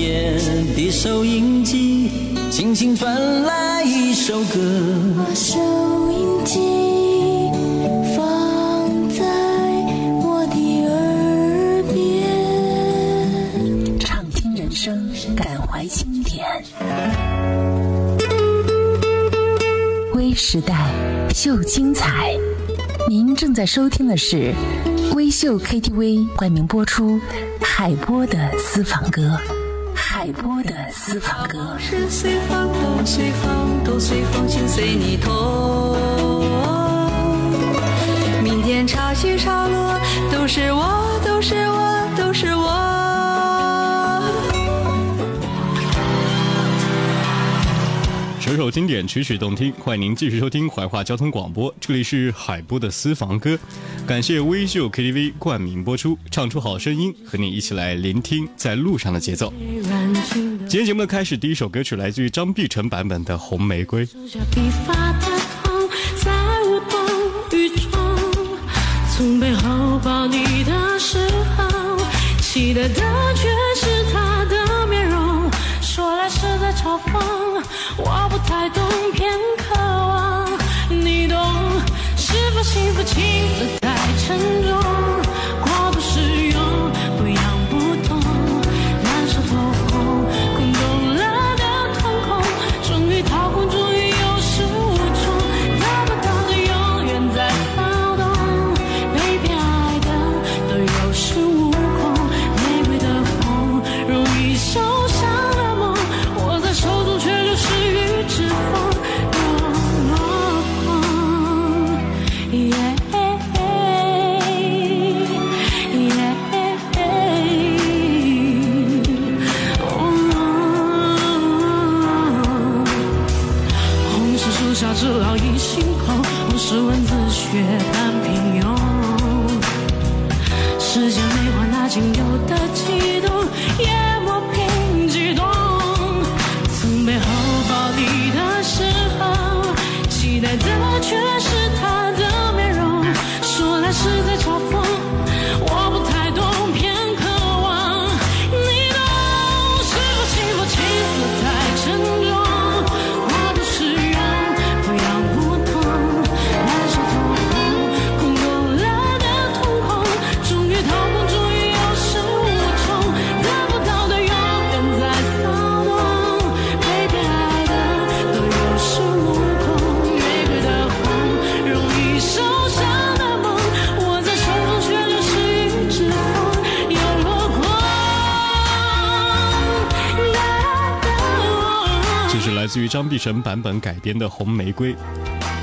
夜的收音机轻轻传来一首歌。把收音机放在我的耳边，畅听人生，感怀经典。微时代，秀精彩。您正在收听的是微秀 KTV 冠名播出海波的私房歌，海波的私房歌。是随风都随风都随风，心随你痛。明天潮起潮落，都是我，都是我，都是我。经典，曲曲动听，欢迎您继续收听怀化交通广播，这里是海波的私房歌，感谢微秀 KTV 冠名播出，唱出好声音，和你一起来聆听在路上的节奏。今天节目的开始，第一首歌曲来自于张碧晨版本的《红玫瑰》。在无动于衷。从背后抱你的时候，期待的却是他。是在嘲讽，我不太懂，偏渴望你懂。是否幸福轻得只烙印心口，不是文字学般平庸，世间美化那仅有的记忆。张碧晨版本改编的《红玫瑰》，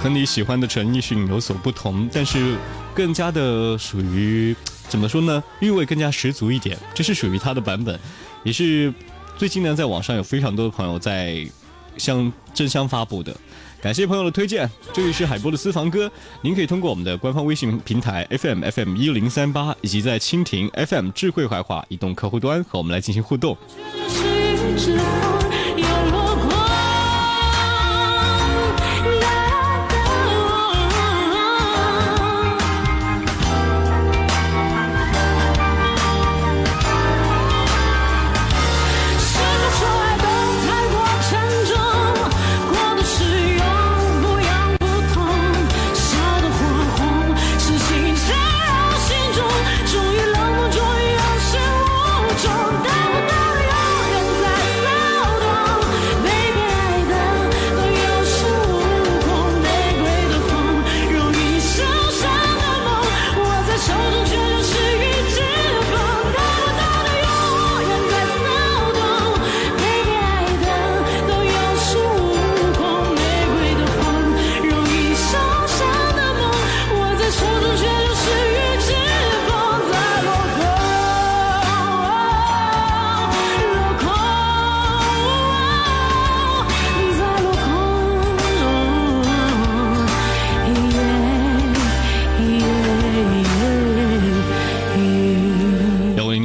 和你喜欢的陈奕迅有所不同，但是更加的属于怎么说呢？韵味更加十足一点。这是属于他的版本，也是最近呢，在网上有非常多的朋友在向争相发布的。感谢朋友的推荐，这里是海波的私房歌，您可以通过我们的官方微信平台 FM FM 一零三八，以及在蜻蜓 FM 智慧怀化移动客户端和我们来进行互动。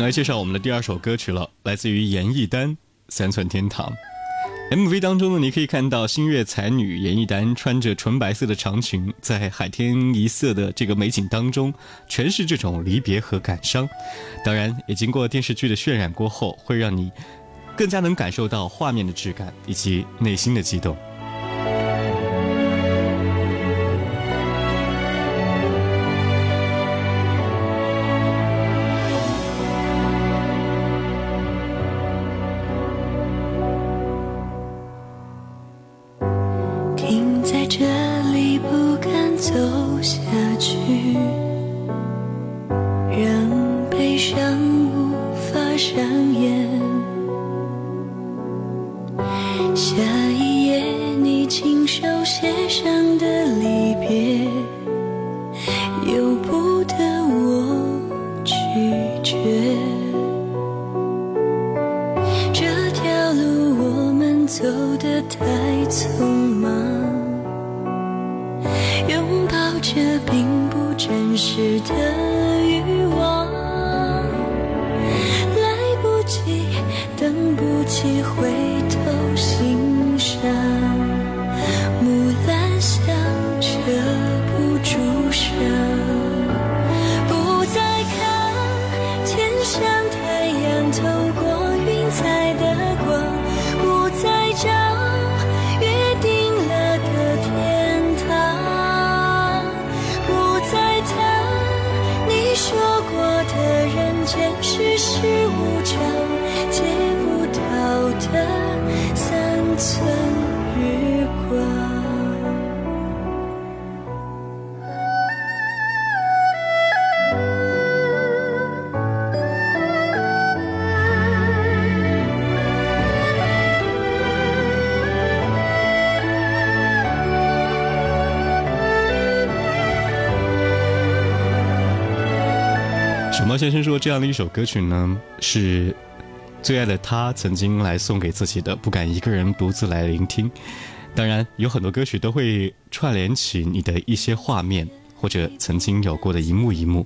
来介绍我们的第二首歌曲了，来自于严艺丹《三寸天堂》。MV 当中呢，你可以看到星月才女严艺丹穿着纯白色的长裙，在海天一色的这个美景当中，诠释这种离别和感伤。当然，也经过电视剧的渲染过后，会让你更加能感受到画面的质感以及内心的激动。在这里不敢走下去让悲伤无法上演。下一页你亲手写上的离别。值得毛先生说：“这样的一首歌曲呢，是最爱的他曾经来送给自己的，不敢一个人独自来聆听。当然，有很多歌曲都会串联起你的一些画面，或者曾经有过的一幕一幕。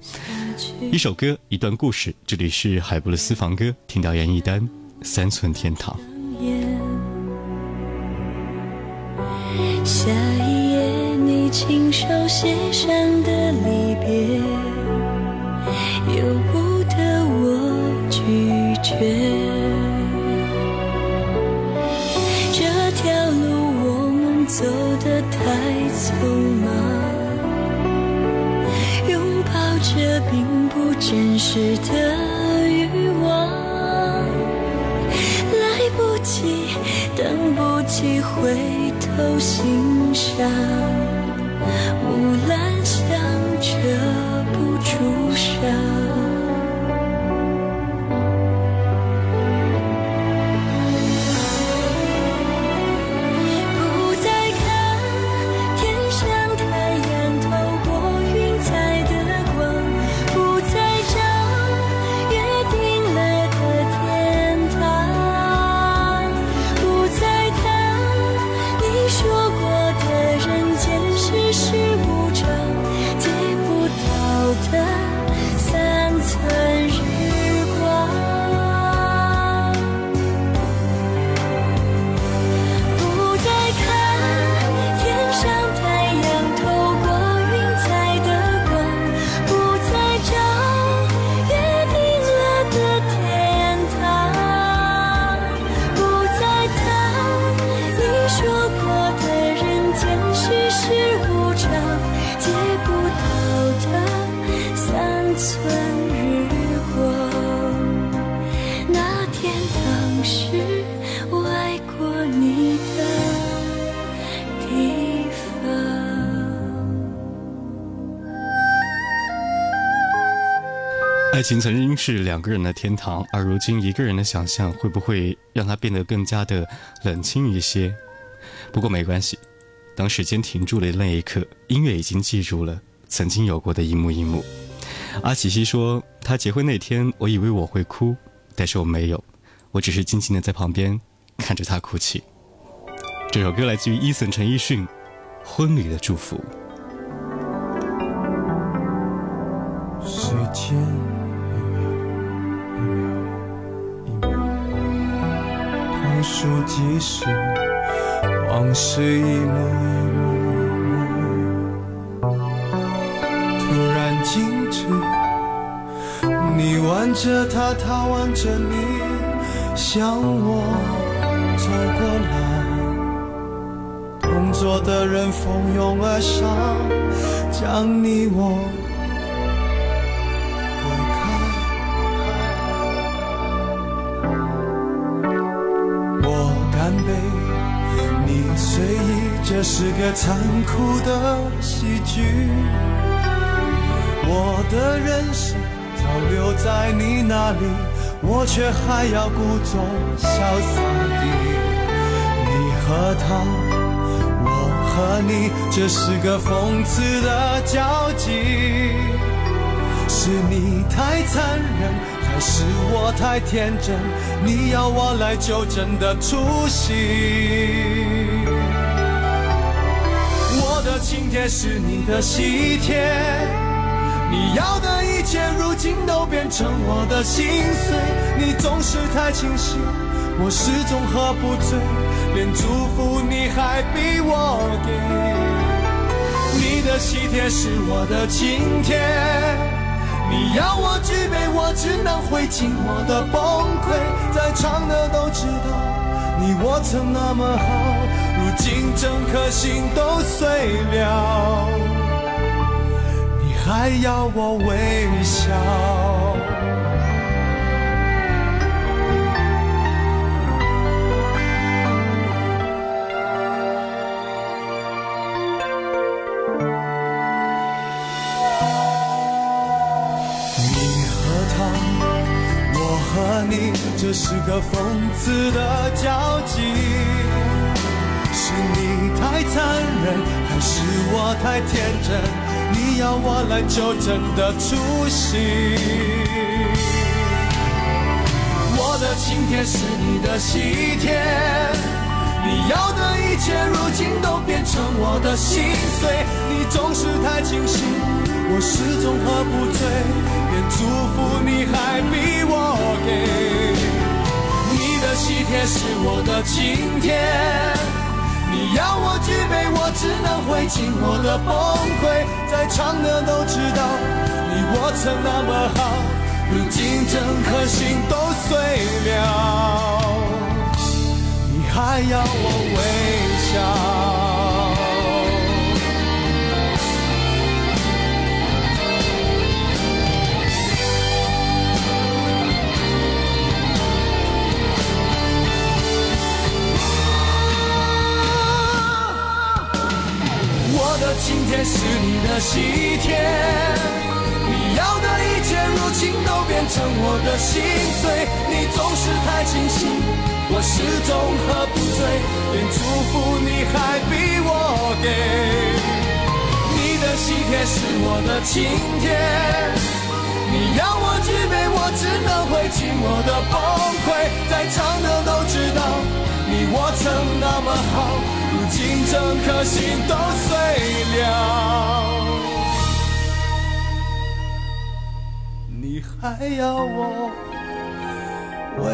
一首歌，一段故事。这里是海布的私房歌，听到严艺丹《三寸天堂》。下一页，你亲手写上的离别。”由不得我拒绝，这条路我们走得太匆忙，拥抱着并不真实的欲望，来不及，等不及回头欣赏，木兰香遮。曾经是两个人的天堂，而如今一个人的想象会不会让它变得更加的冷清一些？不过没关系，当时间停住了那一刻，音乐已经记住了曾经有过的一幕一幕。阿奇西说：“他结婚那天，我以为我会哭，但是我没有，我只是静静的在旁边看着他哭泣。”这首歌来自于伊森陈奕迅《婚礼的祝福》。时间。数计时，往事一幕一幕，突然静止。你挽着他，他挽着你，向我走过来。同桌的人蜂拥而上，将你我。是个残酷的喜剧，我的人生早留在你那里，我却还要故作潇洒地。你和他，我和你，这是个讽刺的交集。是你太残忍，还是我太天真？你要我来纠正的出席。的请帖是你的喜帖，你要的一切如今都变成我的心碎。你总是太清醒，我始终喝不醉，连祝福你还逼我给。你的喜帖是我的请帖，你要我举杯，我只能会尽我的崩溃。在场的都知道，你我曾那么好。竟整颗心都碎了，你还要我微笑？你和他，我和你，这是个讽刺的交集。残忍，还是我太天真？你要我来纠正的出息。我的请帖是你的喜帖，你要的一切如今都变成我的心碎。你总是太清醒，我始终喝不醉，连祝福你还逼我给。你的喜帖是我的请帖。要我举杯，我只能会尽我的崩溃。在场的都知道，你我曾那么好，如今整颗心都天是你的喜帖，你要的一切如今都变成我的心碎。你总是太清醒，我始终喝不醉，连祝福你还逼我给。你的喜帖是我的请帖，你要我举杯，我只能会尽我的崩溃。在场的都知道，你我曾那么好。如今整颗心都碎了，你还要我微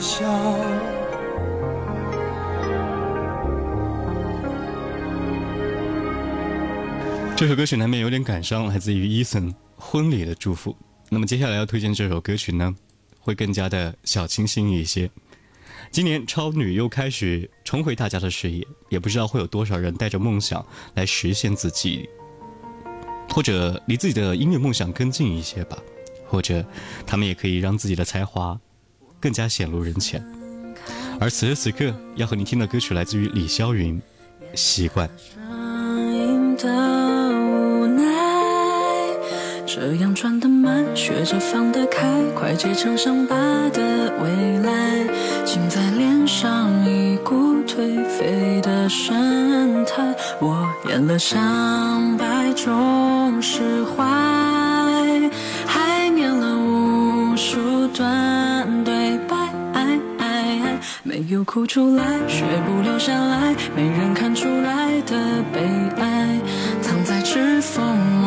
笑？这首歌曲难免有点感伤，来自于伊森婚礼的祝福。那么接下来要推荐这首歌曲呢，会更加的小清新一些。今年超女又开始重回大家的视野，也不知道会有多少人带着梦想来实现自己，或者离自己的音乐梦想更近一些吧，或者他们也可以让自己的才华更加显露人前。而此时此刻要和你听的歌曲来自于李霄云，《习惯》。这样转得慢，学着放得开，快结成伤疤的未来，浸在脸上一股颓废的神态。我演了上百种释怀，还念了无数段对白，爱爱爱没有哭出来，学不留下来，没人看出来的悲哀，藏在指缝。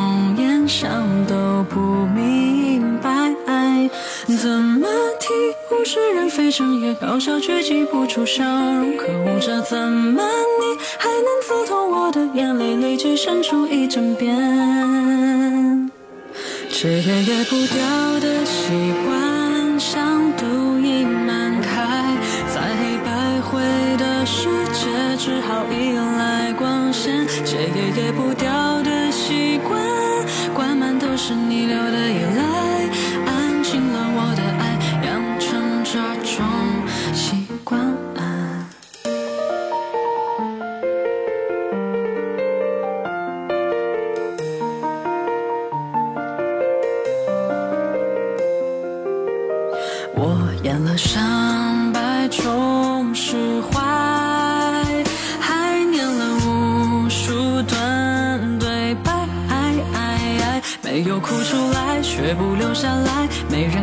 想都不明白，怎么？替物是人非，整夜搞笑却挤不出笑容。可恶，这怎么你还能刺痛我的眼泪，累积生出一整片。这夜戒不掉的习惯，像毒瘾漫开，在黑白灰的世界，只好依赖光线。这夜戒不掉的习惯，是你留的依赖，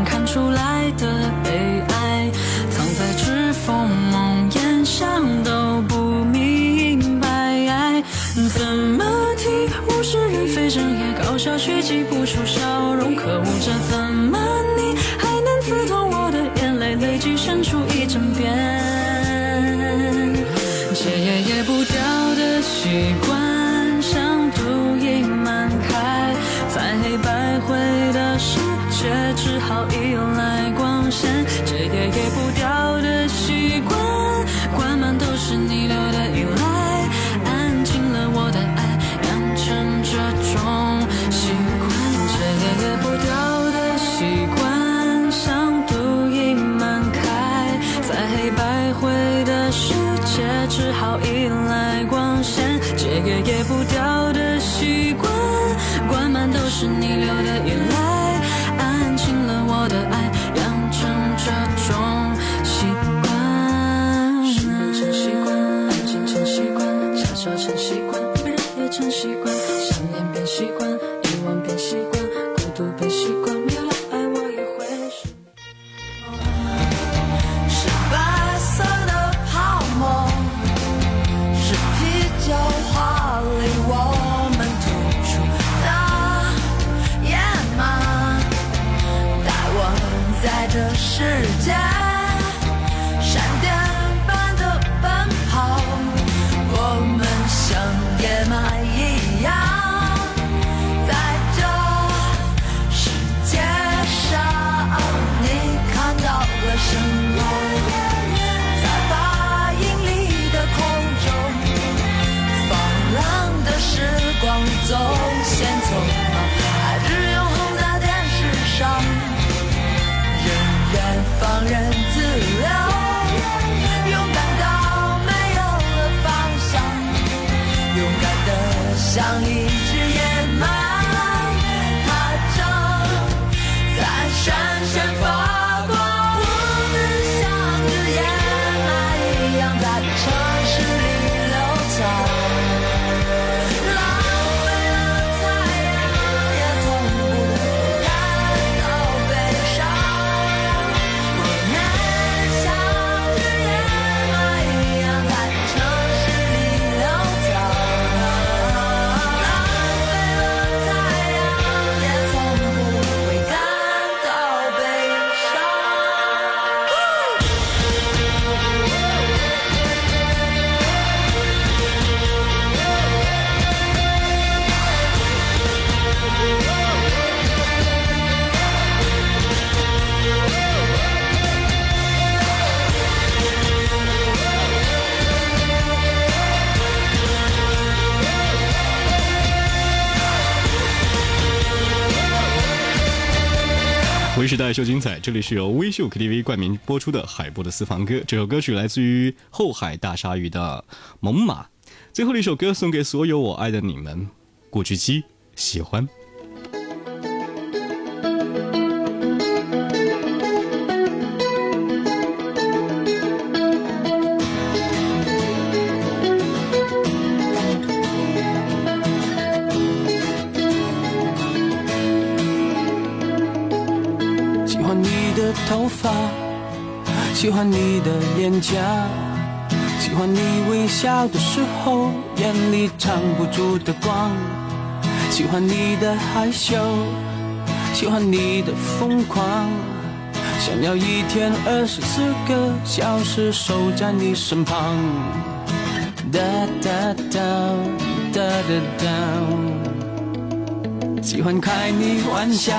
看出来的悲哀，藏在指缝梦魇，想都不明白。怎么听物是人非，整夜搞笑却挤不出笑容，可恶，这怎么你还能刺痛我的眼泪，累积生出一整片。戒也戒不掉的习惯，回时代秀精彩，这里是由微秀 KTV 冠名播出的海波的私房歌。这首歌曲来自于后海大鲨鱼的《猛犸》。最后一首歌送给所有我爱的你们，古巨基喜欢。笑的时候眼里藏不住的光，喜欢你的害羞，喜欢你的疯狂，想要一天二十四个小时守在你身旁。哒哒哒哒哒哒，喜欢开你玩笑，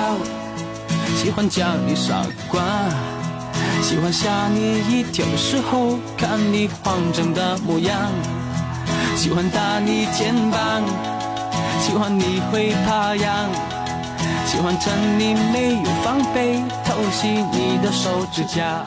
喜欢叫你傻瓜，喜欢吓你一跳的时候看你慌张的模样，喜欢打你肩膀，喜欢你会怕痒，喜欢趁你没有防备偷袭你的手指甲。